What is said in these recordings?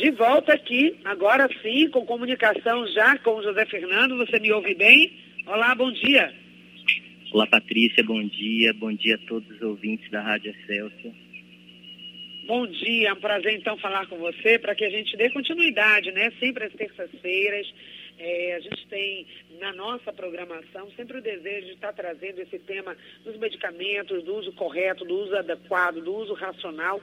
De volta aqui, agora sim, com comunicação já com o José Fernando. Você me ouve bem? Olá, bom dia. Olá, Patrícia, bom dia. Bom dia a todos os ouvintes da Rádio Excelsior. Bom dia, é um prazer então falar com você para que a gente dê continuidade, né? Sempre às terças-feiras. É, a gente tem na nossa programação sempre o desejo de estar trazendo esse tema dos medicamentos, do uso correto, do uso adequado, do uso racional,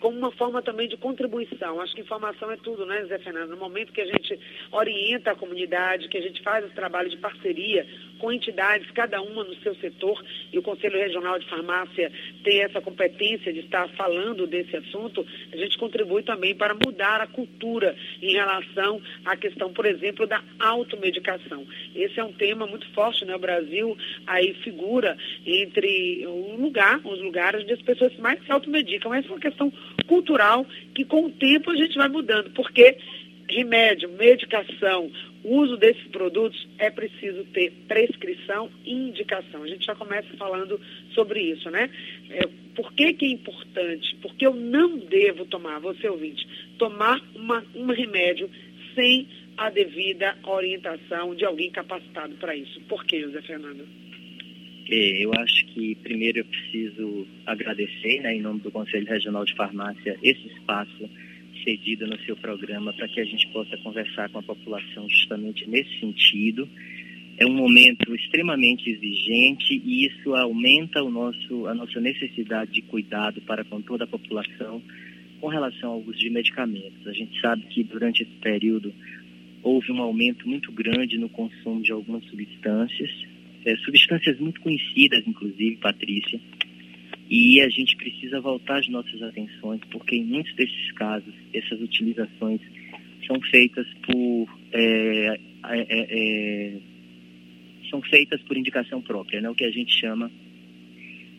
como uma forma também de contribuição. Acho que informação é tudo, né, Zé Fernando? No momento que a gente orienta a comunidade, que a gente faz esse trabalho de parceria com entidades, cada uma no seu setor, e o Conselho Regional de Farmácia tem essa competência de estar falando desse assunto, a gente contribui também para mudar a cultura em relação à questão, por exemplo, da automedicação. Esse é um tema muito forte, né? O Brasil aí figura entre um lugar, os lugares onde as pessoas mais se automedicam. Essa é uma questão cultural que com o tempo a gente vai mudando, porque remédio, medicação, uso desses produtos é preciso ter prescrição e indicação. A gente já começa falando sobre isso, né? É, por que, que é importante? Porque eu não devo tomar, você ouvinte, tomar uma, um remédio sem a devida orientação de alguém capacitado para isso. Por que, José Fernando? É, eu acho que primeiro eu preciso agradecer, né, em nome do Conselho Regional de Farmácia, esse espaço cedido no seu programa para que a gente possa conversar com a população justamente nesse sentido. É um momento extremamente exigente e isso aumenta o nosso, a nossa necessidade de cuidado para com toda a população com relação ao uso de medicamentos. A gente sabe que durante esse período houve um aumento muito grande no consumo de algumas substâncias, é, substâncias muito conhecidas, inclusive, Patrícia, e a gente precisa voltar as nossas atenções, porque em muitos desses casos, essas utilizações são feitas por. É, é, é, são feitas por indicação própria, né? o que a gente chama,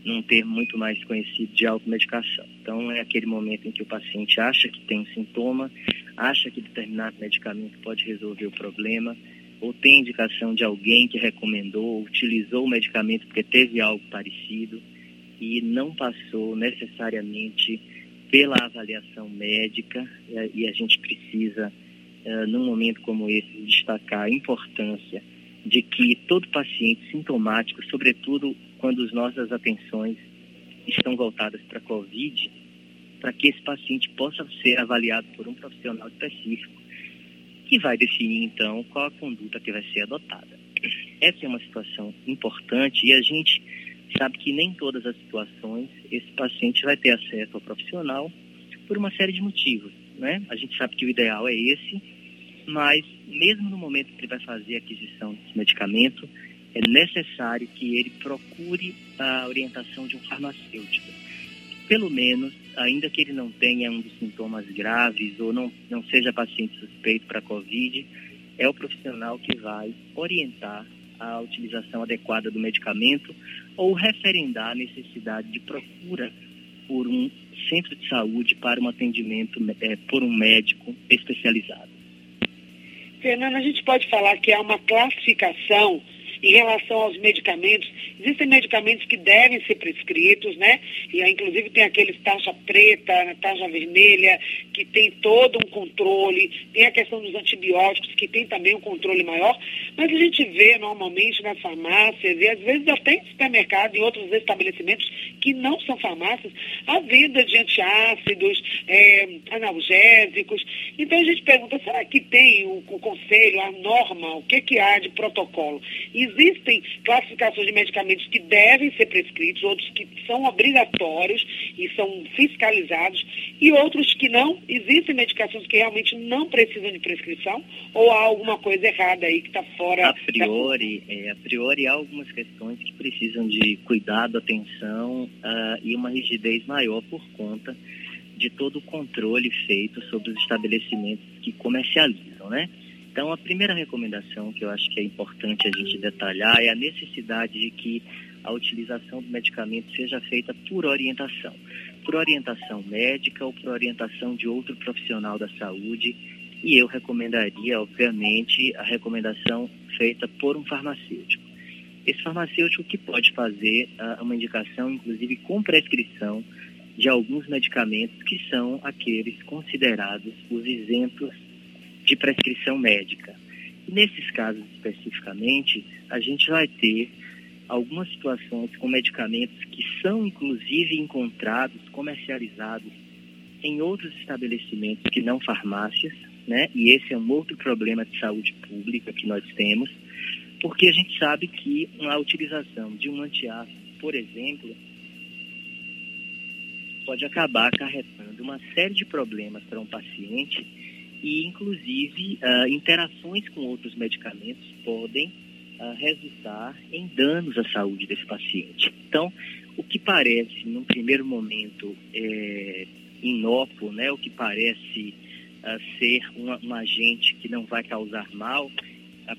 num termo muito mais conhecido, de automedicação. Então, é aquele momento em que o paciente acha que tem um sintoma, acha que determinado medicamento pode resolver o problema, ou tem indicação de alguém que recomendou, utilizou o medicamento porque teve algo parecido e não passou necessariamente pela avaliação médica e a gente precisa, eh, num momento como esse, destacar a importância de que todo paciente sintomático, sobretudo quando as nossas atenções estão voltadas para a COVID, para que esse paciente possa ser avaliado por um profissional específico, que vai definir então qual a conduta que vai ser adotada. Essa é uma situação importante e a gente sabe que nem todas as situações esse paciente vai ter acesso ao profissional por uma série de motivos, né? A gente sabe que o ideal é esse, mas mesmo no momento que ele vai fazer a aquisição desse medicamento, é necessário que ele procure a orientação de um farmacêutico. Pelo menos, ainda que ele não tenha um dos sintomas graves ou não, não seja paciente suspeito para COVID, é o profissional que vai orientar a utilização adequada do medicamento ou referendar a necessidade de procura por um centro de saúde para um atendimento é, por um médico especializado. Fernanda, a gente pode falar que há uma classificação em relação aos medicamentos, existem medicamentos que devem ser prescritos, né? E inclusive tem aqueles taxa preta, taxa vermelha, que tem todo um controle, tem a questão dos antibióticos, que tem também um controle maior, mas a gente vê normalmente nas farmácias e às vezes até em supermercados e outros estabelecimentos que não são farmácias, a venda de antiácidos, é, analgésicos. Então a gente pergunta, será que tem o, o conselho, a norma, o que, que há de protocolo? E existem classificações de medicamentos que devem ser prescritos, outros que são obrigatórios e são fiscalizados, e outros que não. Existem medicações que realmente não precisam de prescrição, ou há alguma coisa errada aí que está fora. A priori, da... é, a priori há algumas questões que precisam de cuidado, atenção uh, e uma rigidez maior por conta de todo o controle feito sobre os estabelecimentos que comercializam, né? Então, a primeira recomendação que eu acho que é importante a gente detalhar é a necessidade de que a utilização do medicamento seja feita por orientação, por orientação médica ou por orientação de outro profissional da saúde. E eu recomendaria, obviamente, a recomendação feita por um farmacêutico. Esse farmacêutico que pode fazer uh, uma indicação, inclusive com prescrição, de alguns medicamentos que são aqueles considerados os isentos de prescrição médica. Nesses casos especificamente, a gente vai ter algumas situações com medicamentos que são inclusive encontrados, comercializados em outros estabelecimentos que não farmácias, né? E esse é um outro problema de saúde pública que nós temos, porque a gente sabe que a utilização de um antiácido, por exemplo, pode acabar acarretando uma série de problemas para um paciente e, inclusive, uh, interações com outros medicamentos podem uh, resultar em danos à saúde desse paciente. Então, o que parece, num primeiro momento, é, inócuo, né, o que parece uh, ser um, um, agente que não vai causar mal,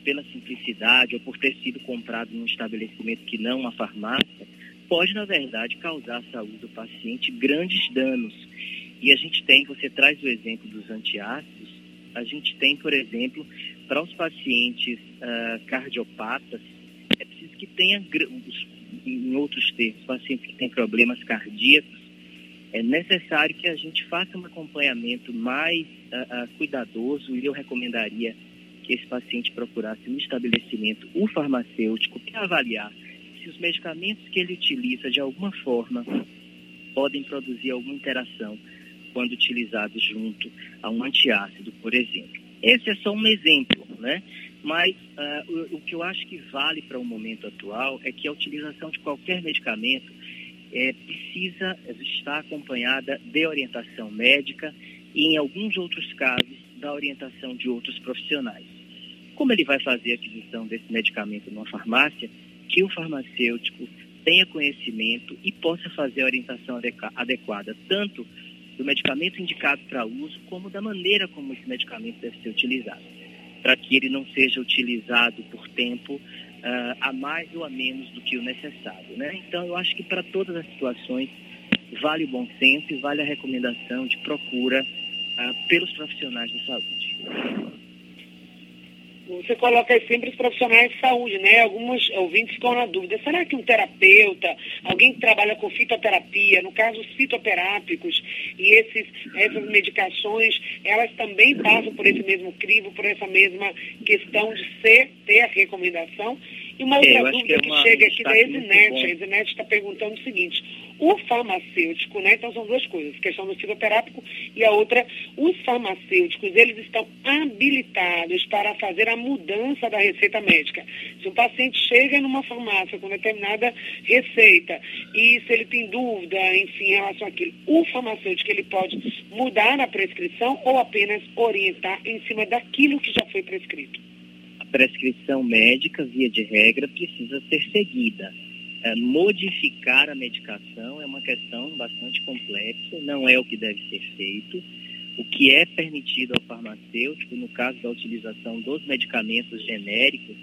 pela simplicidade ou por ter sido comprado num estabelecimento que não uma farmácia, pode, na verdade, causar à saúde do paciente grandes danos. E a gente tem, você traz o exemplo dos antiácidos, a gente tem, por exemplo, para os pacientes uh, cardiopatas, é preciso que tenha, em outros termos, pacientes que têm problemas cardíacos, é necessário que a gente faça um acompanhamento mais uh, uh, cuidadoso e eu recomendaria que esse paciente procurasse um estabelecimento, o farmacêutico, para avaliar se os medicamentos que ele utiliza de alguma forma podem produzir alguma interação quando utilizados junto a um antiácido, por exemplo. Esse é só um exemplo, né? Mas uh, o, o, que eu acho que vale para o momento atual é que a utilização de qualquer medicamento é, precisa estar acompanhada de orientação médica e, em alguns outros casos, da orientação de outros profissionais. Como ele vai fazer a aquisição desse medicamento numa farmácia, que o farmacêutico tenha conhecimento e possa fazer a orientação adequada, tanto do medicamento indicado para uso, como da maneira como esse medicamento deve ser utilizado, para que ele não seja utilizado por tempo uh, a mais ou a menos do que o necessário. Né? Então, eu acho que para todas as situações vale o bom senso e vale a recomendação de procura uh, pelos profissionais de saúde você coloca sempre os profissionais de saúde, né? Alguns ouvintes ficam na dúvida, será que um terapeuta, alguém que trabalha com fitoterapia, no caso os fitoterápicos, e esses, essas medicações, elas também passam por esse mesmo crivo, por essa mesma questão de ser, ter a recomendação? E uma outra é, dúvida que, é uma, que, chega aqui da Esinete, a Esinete está perguntando o seguinte, o farmacêutico, né? Então são duas coisas, questão do psicoterápico e a outra, os farmacêuticos, eles estão habilitados para fazer a mudança da receita médica. Se um paciente chega numa farmácia com determinada receita e se ele tem dúvida, enfim, em relação àquilo, o farmacêutico ele pode mudar a prescrição ou apenas orientar em cima daquilo que já foi prescrito? A prescrição médica, via de regra, precisa ser seguida é, modificar a medicação é uma questão bastante complexa, não é o que deve ser feito. O que é permitido ao farmacêutico, no caso da utilização dos medicamentos genéricos,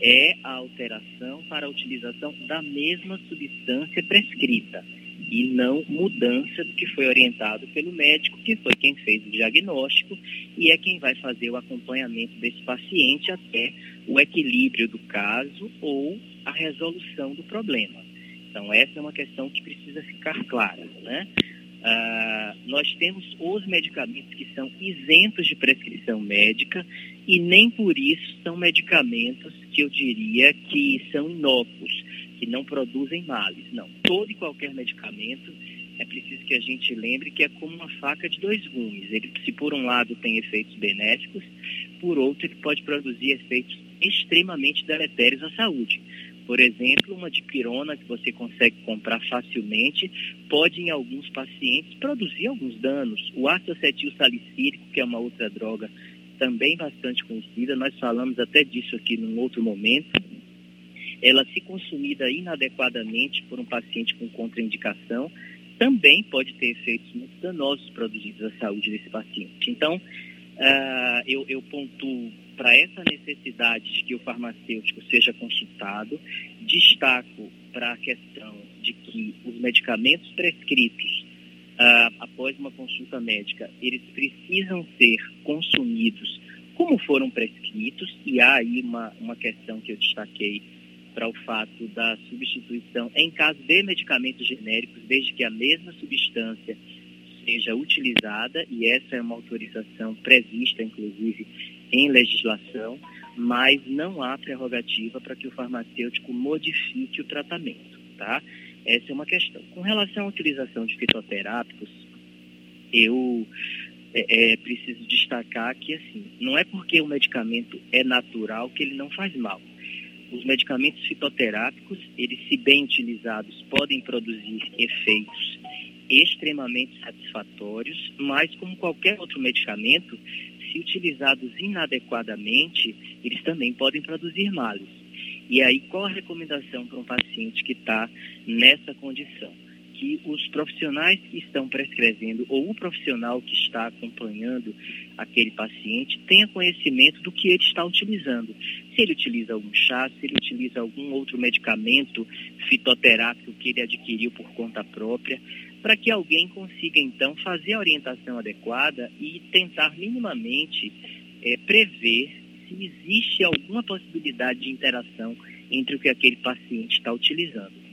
é a alteração para a utilização da mesma substância prescrita e não mudança do que foi orientado pelo médico, que foi quem fez o diagnóstico e é quem vai fazer o acompanhamento desse paciente até o equilíbrio do caso ou a resolução do problema. Então, essa é uma questão que precisa ficar clara. Né? Ah, nós temos os medicamentos que são isentos de prescrição médica e nem por isso são medicamentos que eu diria que são inócuos, que não produzem males. Não, todo e qualquer medicamento é preciso que a gente lembre que é como uma faca de dois gumes. Ele, se por um lado tem efeitos benéficos, por outro ele pode produzir efeitos extremamente deletérios à saúde. Por exemplo, uma dipirona que você consegue comprar facilmente pode, em alguns pacientes, produzir alguns danos. O ácido acetil salicílico, que é uma outra droga também bastante conhecida, nós falamos até disso aqui num outro momento. Ela, se consumida inadequadamente por um paciente com contraindicação, também pode ter efeitos muito danosos produzidos à saúde desse paciente. Então, uh, eu, eu pontuo para essa necessidade de que o farmacêutico seja consultado, destaco para a questão de que os medicamentos prescritos uh, após uma consulta médica, eles precisam ser consumidos como foram prescritos, e há aí uma, uma questão que eu destaquei para o fato da substituição em caso de medicamentos genéricos, desde que a mesma substância seja utilizada, e essa é uma autorização prevista, inclusive, em legislação, mas não há prerrogativa para que o farmacêutico modifique o tratamento, tá? Essa é uma questão. Com relação à utilização de fitoterápicos, eu é, é, preciso destacar que, assim, não é porque o medicamento é natural que ele não faz mal. Os medicamentos fitoterápicos, eles, se bem utilizados, podem produzir efeitos extremamente satisfatórios, mas como qualquer outro medicamento, se utilizados inadequadamente, eles também podem produzir males. E aí, qual a recomendação para um paciente que está nessa condição? Que os profissionais que estão prescrevendo ou o profissional que está acompanhando aquele paciente tenha conhecimento do que ele está utilizando. Se ele utiliza algum chá, se ele utiliza algum outro medicamento fitoterápico que ele adquiriu por conta própria, para que alguém consiga então fazer a orientação adequada e tentar minimamente é, prever se existe alguma possibilidade de interação entre o que aquele paciente está utilizando.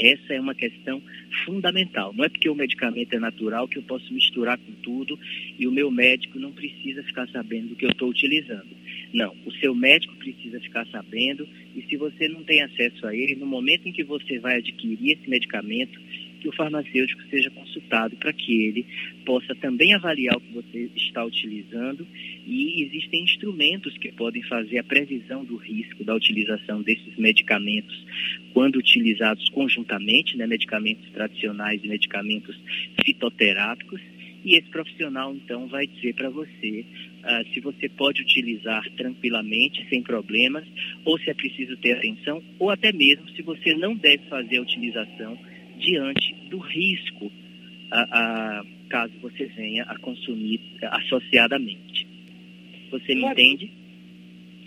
Essa é uma questão fundamental. Não é porque o medicamento é natural que eu posso misturar com tudo e o meu médico não precisa ficar sabendo do que eu estou utilizando. Não, o seu médico precisa ficar sabendo e se você não tem acesso a ele, no momento em que você vai adquirir esse medicamento, que o farmacêutico seja consultado para que ele possa também avaliar o que você está utilizando. E existem instrumentos que podem fazer a previsão do risco da utilização desses medicamentos quando utilizados conjuntamente, né, medicamentos tradicionais e medicamentos fitoterápicos. E esse profissional então vai dizer para você uh, se você pode utilizar tranquilamente, sem problemas, ou se é preciso ter atenção, ou até mesmo se você não deve fazer a utilização diante do risco a, a, caso você venha a consumir associadamente. Você me entende?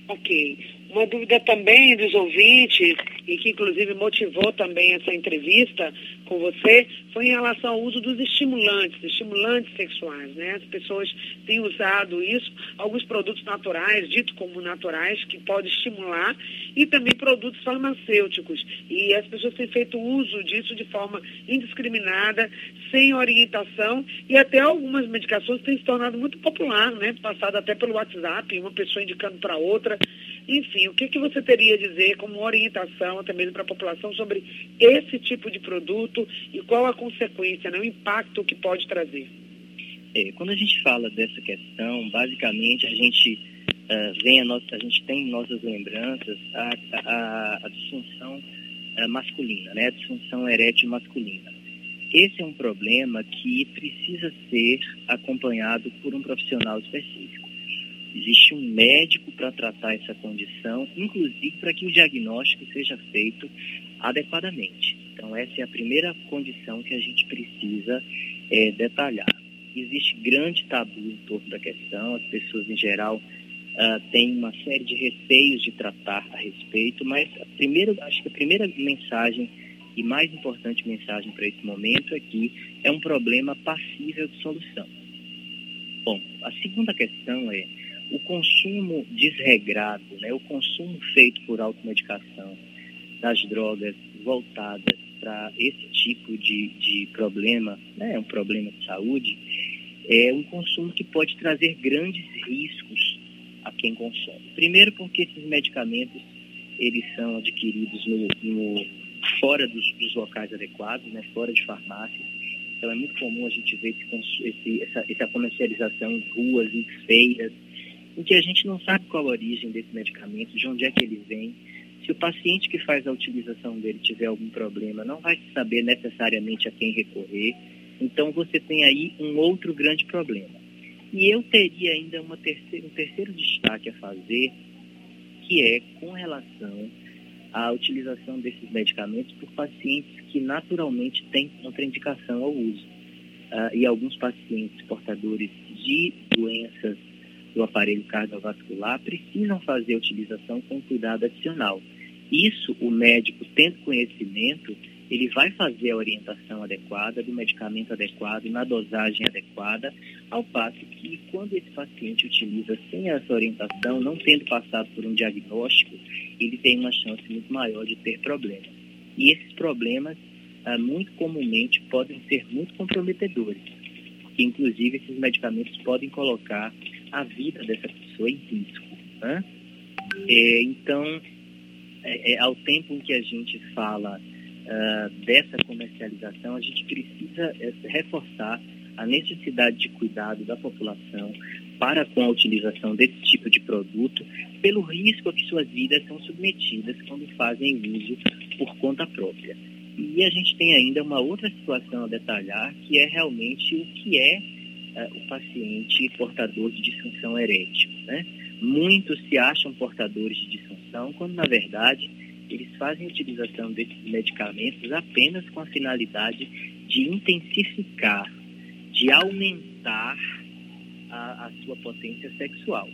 Ok. Uma dúvida também dos ouvintes, e que inclusive motivou também essa entrevista com você, foi em relação ao uso dos estimulantes, estimulantes sexuais. Né? As pessoas têm usado isso, alguns produtos naturais, dito como naturais, que podem estimular, e também produtos farmacêuticos. E as pessoas têm feito uso disso de forma indiscriminada, sem orientação, e até algumas medicações têm se tornado muito popular, né? passado até pelo WhatsApp, uma pessoa indicando para outra. Enfim, o que, que você teria a dizer como orientação até mesmo para a população sobre esse tipo de produto e qual a consequência, né, o impacto que pode trazer? É, quando a gente fala dessa questão, basicamente a gente uh, vem a, nossa, a gente tem em nossas lembranças a, disfunção uh, masculina, né, a disfunção erétil masculina. Esse é um problema que precisa ser acompanhado por um profissional específico. Existe um médico para tratar essa condição, inclusive para que o diagnóstico seja feito adequadamente. Então, essa é a primeira condição que a gente precisa é, detalhar. Existe grande tabu em torno da questão, as pessoas em geral uh, têm uma série de receios de tratar a respeito, mas a primeira, acho que a primeira mensagem e mais importante mensagem para esse momento é que é um problema passível de solução. Bom, a segunda questão é o consumo desregrado, né, o consumo feito por automedicação das drogas voltadas para esse tipo de, de problema, né, um problema de saúde, é um consumo que pode trazer grandes riscos a quem consome. Primeiro porque esses medicamentos eles são adquiridos no, no fora dos, dos, locais adequados, né, fora de farmácias. Então é muito comum a gente ver esse, esse, essa, essa comercialização em ruas, em feiras, em que a gente não sabe qual a origem desse medicamento, de onde é que ele vem. Se o paciente que faz a utilização dele tiver algum problema, não vai saber necessariamente a quem recorrer. Então você tem aí um outro grande problema. E eu teria ainda terceira, um terceiro destaque a fazer, que é com relação à utilização desses medicamentos por pacientes que naturalmente têm contraindicação ao uso. Uh, e alguns pacientes portadores de doenças do aparelho cardiovascular precisam fazer a utilização com cuidado adicional. Isso, o médico, tendo conhecimento, ele vai fazer a orientação adequada, do medicamento adequado, na dosagem adequada, ao passo que quando esse paciente utiliza sem essa orientação, não tendo passado por um diagnóstico, ele tem uma chance muito maior de ter problemas. E esses problemas, ah, muito comumente, podem ser muito comprometedores, porque inclusive esses medicamentos podem colocar a vida dessa pessoa em risco. Né? É, então, é, é, ao tempo em que a gente fala uh, dessa comercialização, a gente precisa é, reforçar a necessidade de cuidado da população para com a utilização desse tipo de produto, pelo risco a que suas vidas são submetidas quando fazem uso por conta própria. E a gente tem ainda uma outra situação a detalhar, que é realmente o que é uh, o paciente portador de disfunção erétil. Né? Muitos se acham portadores de disfunção, quando na verdade eles fazem utilização desses medicamentos apenas com a finalidade de intensificar, de aumentar a, a sua potência sexual.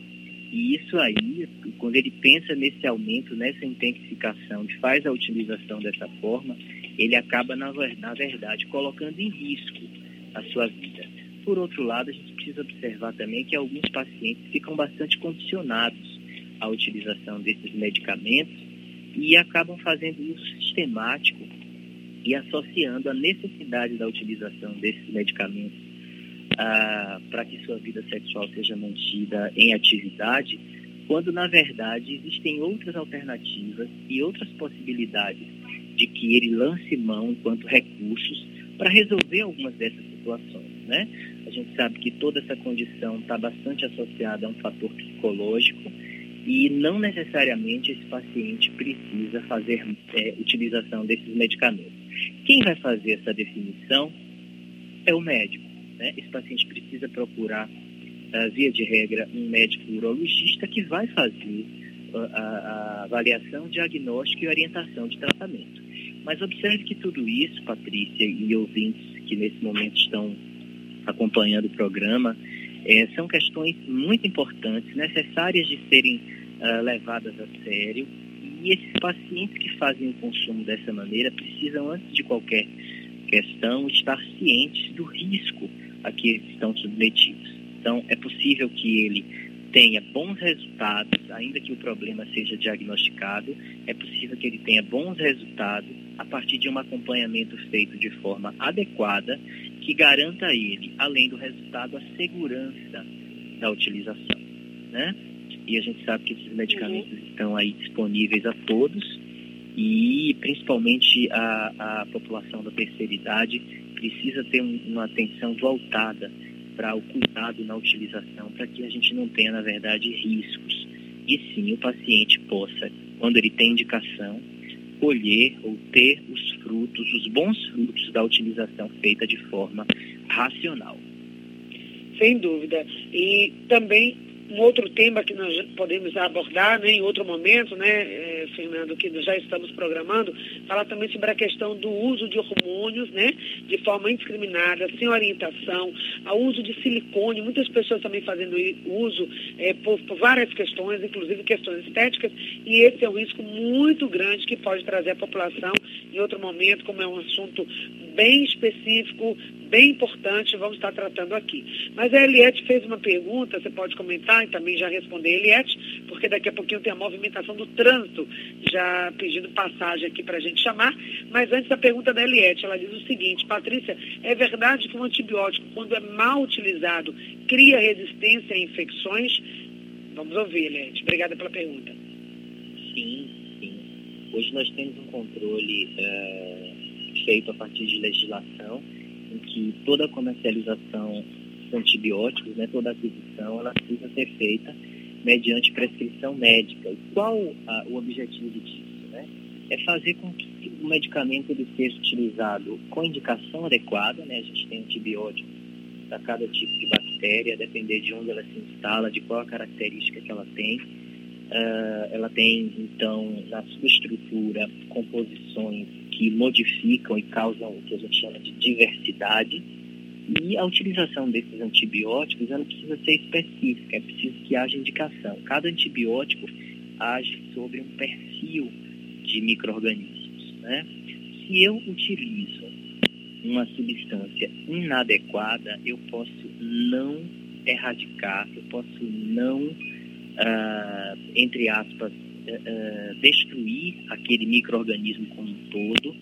E isso aí, quando ele pensa nesse aumento, nessa intensificação, e faz a utilização dessa forma, ele acaba, na, na verdade, colocando em risco a sua vida. Por outro lado, a gente precisa observar também que alguns pacientes ficam bastante condicionados à utilização desses medicamentos e acabam fazendo uso sistemático e associando a necessidade da utilização desses medicamentos ah, para que sua vida sexual seja mantida em atividade, quando na verdade existem outras alternativas e outras possibilidades de que ele lance mão enquanto recursos para resolver algumas dessas situações, né? A gente sabe que toda essa condição está bastante associada a um fator psicológico e não necessariamente esse paciente precisa fazer é, utilização desses medicamentos. Quem vai fazer essa definição é o médico. Né? Esse paciente precisa procurar, uh, via de regra, um médico urologista que vai fazer uh, a, a avaliação, diagnóstico e orientação de tratamento. Mas observe que tudo isso, Patrícia e ouvintes que nesse momento estão acompanhando o programa, é, são questões muito importantes, necessárias de serem uh, levadas a sério. E esses pacientes que fazem o consumo dessa maneira precisam, antes de qualquer questão, estar cientes do risco a que eles estão submetidos. Então, é possível que ele tenha bons resultados, ainda que o problema seja diagnosticado, é possível que ele tenha bons resultados a partir de um acompanhamento feito de forma adequada que garanta a ele, além do resultado, a segurança da utilização. Né? E a gente sabe que esses medicamentos uhum. estão aí disponíveis a todos e principalmente a, a população da terceira idade precisa ter um, uma atenção voltada para o cuidado na utilização, para que a gente não tenha, na verdade, riscos. E sim o paciente possa, quando ele tem indicação, colher ou ter os frutos, os bons frutos da utilização feita de forma racional. Sem dúvida. E também um outro tema que nós podemos abordar né, em outro momento, né, é, Fernando, que já estamos programando, falar também sobre a questão do uso de hormônios, né, de forma indiscriminada, sem orientação, o uso de silicone, muitas pessoas também fazendo uso é, por, por, várias questões, inclusive questões estéticas, e esse é um risco muito grande que pode trazer à população em outro momento, como é um assunto bem específico, bem importante, vamos estar tratando aqui. Mas a Eliette fez uma pergunta, você pode comentar e também já responder, Eliette, porque daqui a pouquinho tem a movimentação do trânsito, já pedindo passagem aqui para a gente chamar. Mas antes da pergunta da Eliette, ela diz o seguinte, Patrícia, é verdade que um antibiótico, quando é mal utilizado, cria resistência a infecções? Vamos ouvir, Eliette. Obrigada pela pergunta. Sim, sim. Hoje nós temos um controle é, feito a partir de legislação em que toda comercialização de antibióticos, né, toda a aquisição, ela precisa ser feita mediante prescrição médica. E qual a, o objetivo disso? Né? É fazer com que o medicamento ele seja utilizado com indicação adequada, né? a gente tem antibióticos para cada tipo de bactéria, depender de onde ela se instala, de qual a característica que ela tem. Uh, ela tem, então, na sua estrutura, composições que modificam e causam o que a gente chama de diversidade. E a utilização desses antibióticos ela precisa ser específica, é preciso que haja indicação. Cada antibiótico age sobre um perfil de micro-organismos. Né? Se eu utilizo uma substância inadequada, eu posso não erradicar, eu posso não, uh, entre aspas, uh, destruir aquele microorganismo como um todo,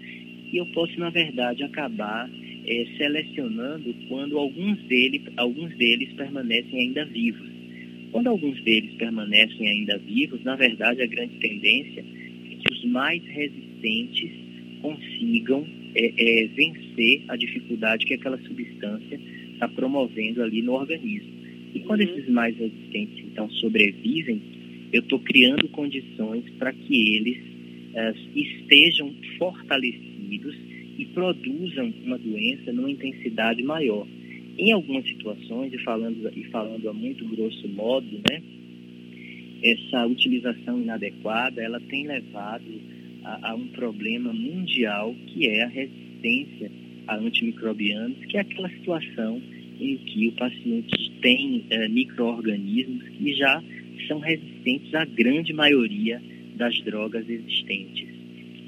e eu posso, na verdade, acabar uh, selecionando quando alguns deles, alguns deles permanecem ainda vivos. Quando alguns deles permanecem ainda vivos, na verdade, a grande tendência é que os mais resistentes consigam é, é, vencer a dificuldade que aquela substância está promovendo ali no organismo. E quando uhum. esses mais resistentes, então, sobrevivem, eu estou criando condições para que eles é, estejam fortalecidos e produzam uma doença numa intensidade maior. Em algumas situações, e falando, e falando a muito grosso modo, né, essa utilização inadequada, ela tem levado a, a um problema mundial que é a resistência a antimicrobianos, que é aquela situação em que o paciente tem uh, micro-organismos que já são resistentes à grande maioria das drogas existentes.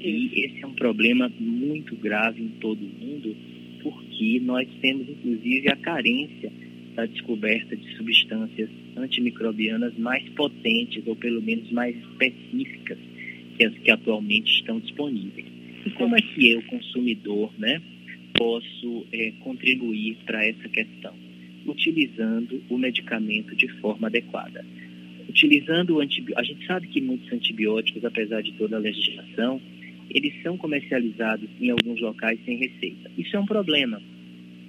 E esse é um problema muito grave em todo o mundo, porque nós temos inclusive a carência da descoberta de substâncias antimicrobianas mais potentes, ou pelo menos mais específicas, que as que atualmente estão disponíveis. E como é que eu, consumidor, né, posso é, contribuir para essa questão? Utilizando o medicamento de forma adequada. Utilizando o antibiótico, a gente sabe que muitos antibióticos, apesar de toda a legislação, eles são comercializados em alguns locais sem receita. Isso é um problema,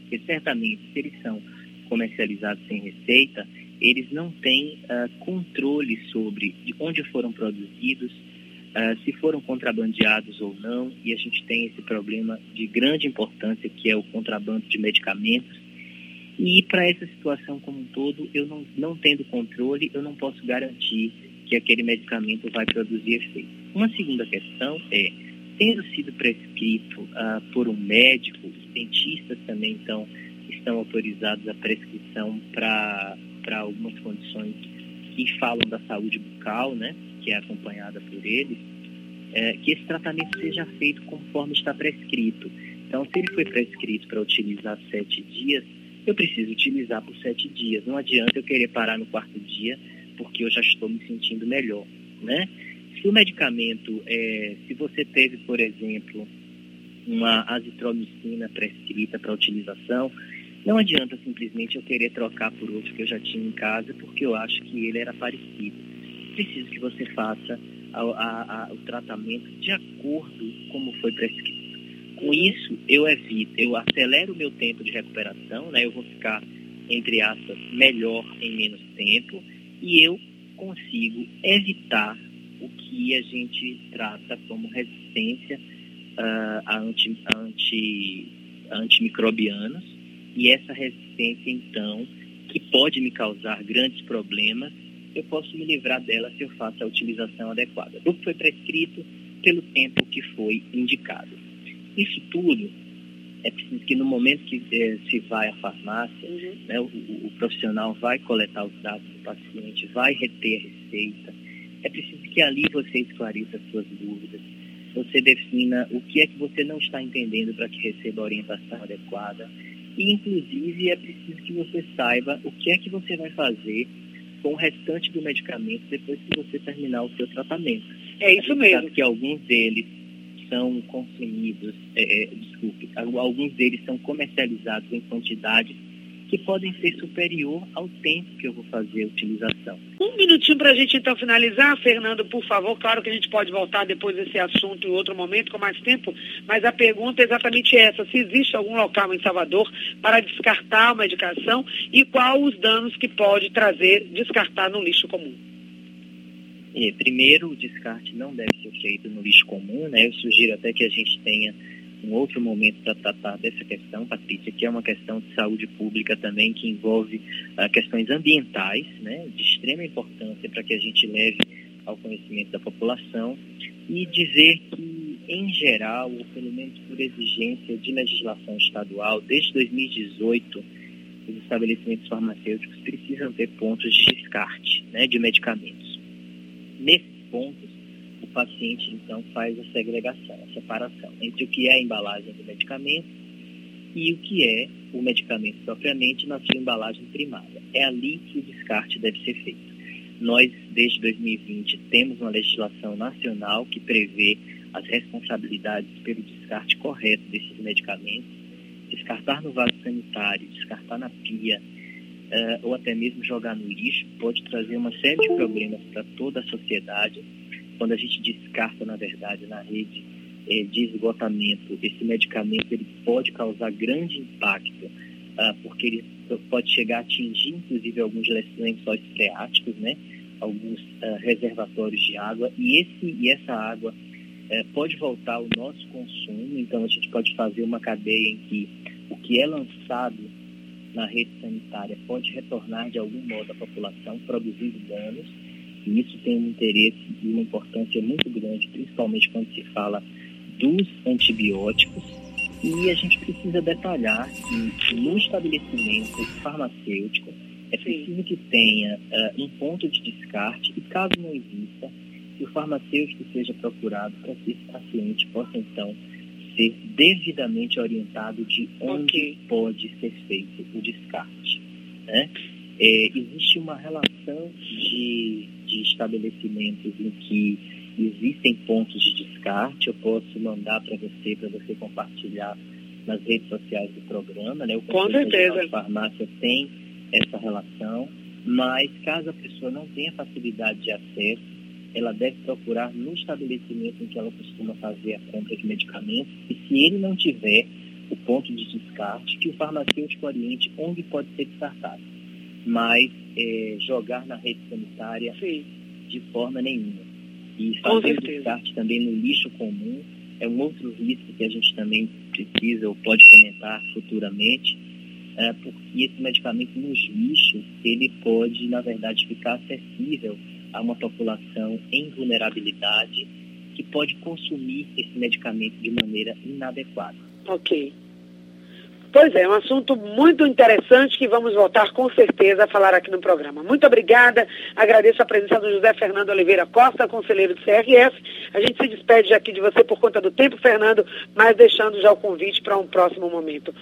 porque certamente se eles são comercializados sem receita, eles não têm uh, controle sobre de onde foram produzidos, uh, se foram contrabandeados ou não, e a gente tem esse problema de grande importância que é o contrabando de medicamentos. E para essa situação como um todo, eu não, não tendo controle, eu não posso garantir que aquele medicamento vai produzir efeito. Uma segunda questão é, tendo sido prescrito uh, por um médico, os dentistas também então estão autorizados a prescrição para algumas condições que falam da saúde bucal, né? que é acompanhada por eles, é, que esse tratamento seja feito conforme está prescrito. Então, se ele foi prescrito para utilizar sete dias, eu preciso utilizar por sete dias. Não adianta eu querer parar no quarto dia, porque eu já estou me sentindo melhor, né? Se o medicamento, é, se você teve, por exemplo, uma azitromicina prescrita para utilização, não adianta simplesmente eu querer trocar por outro que eu já tinha em casa, porque eu acho que ele era parecido preciso que você faça a, a, a, o tratamento de acordo como foi prescrito. Com isso, eu evito, eu acelero o meu tempo de recuperação, né? eu vou ficar, entre aspas, melhor em menos tempo e eu consigo evitar o que a gente trata como resistência uh, a, anti, anti, antimicrobianos e essa resistência, então, que pode me causar grandes problemas eu posso me livrar dela se eu faço a utilização adequada do que foi prescrito pelo tempo que foi indicado. Isso tudo é preciso que no momento que eh, se vai à farmácia, uhum. né, o, o, profissional vai coletar os dados do paciente, vai reter a receita. É preciso que ali você esclareça as suas dúvidas, você defina o que é que você não está entendendo para que receba a orientação adequada. E, inclusive, é preciso que você saiba o que é que você vai fazer com o restante do medicamento depois que você terminar o seu tratamento. É isso mesmo. Que alguns deles são consumidos, é, é, desculpe, alguns deles são comercializados em quantidades que podem ser superior ao tempo que eu vou fazer a utilização. Um minutinho para a gente então finalizar, Fernando, por favor. Claro que a gente pode voltar depois desse assunto em outro momento, com mais tempo, mas a pergunta é exatamente essa: se existe algum local em Salvador para descartar a medicação e qual os danos que pode trazer descartar no lixo comum? É, primeiro, o descarte não deve ser feito no lixo comum, né? Eu sugiro até que a gente tenha um outro momento para tratar dessa questão, Patrícia, que é uma questão de saúde pública também, que envolve uh, questões ambientais, né, de extrema importância para que a gente leve ao conhecimento da população e dizer que, em geral, ou pelo menos por exigência de legislação estadual, desde 2018, os estabelecimentos farmacêuticos precisam ter pontos de descarte né, de medicamentos. Nesses pontos, o paciente então faz a segregação, a separação entre o que é a embalagem do medicamento e o que é o medicamento propriamente na sua embalagem primária. É ali que o descarte deve ser feito. Nós, desde 2020, temos uma legislação nacional que prevê as responsabilidades pelo descarte correto desses medicamentos. Descartar no vaso sanitário, descartar na pia, uh, ou até mesmo jogar no lixo, pode trazer uma série de problemas para toda a sociedade. Quando a gente descarta, na verdade, na rede eh, de esgotamento, esse medicamento ele pode causar grande impacto, uh, porque ele pode chegar a atingir, inclusive, alguns lençóis freáticos, né? alguns uh, reservatórios de água, e, esse, e essa água uh, pode voltar ao nosso consumo, então a gente pode fazer uma cadeia em que o que é lançado na rede sanitária pode retornar de algum modo à população, produzindo danos, e isso tem um interesse e uma importância muito grande, principalmente quando se fala dos antibióticos, e a gente precisa detalhar que no estabelecimento farmacêutico é preciso que tenha uh, um ponto de descarte e, caso não exista, que o farmacêutico seja procurado para que esse paciente possa, então, ser devidamente orientado de onde okay. pode ser feito o descarte. Né? É, existe uma relação de, de estabelecimentos em que existem pontos de descarte, eu posso mandar para você, para você compartilhar nas redes sociais do programa, né? O Com certeza. A farmácia tem essa relação, mas caso a pessoa não tenha facilidade de acesso, ela deve procurar no estabelecimento em que ela costuma fazer a compra de medicamentos e se ele não tiver o ponto de descarte, que o farmacêutico oriente onde pode ser descartado. Mas é, jogar na rede sanitária Sim. de forma nenhuma. E fazer o descarte também no lixo comum é um outro risco que a gente também precisa ou pode comentar futuramente, é, porque esse medicamento nos lixos, ele pode, na verdade, ficar acessível a uma população em vulnerabilidade que pode consumir esse medicamento de maneira inadequada. Ok. Pois é, um assunto muito interessante que vamos voltar com certeza a falar aqui no programa. Muito obrigada, agradeço a presença do José Fernando Oliveira Costa, conselheiro do CRF. A gente se despede aqui de você por conta do tempo, Fernando, mas deixando já o convite para um próximo momento.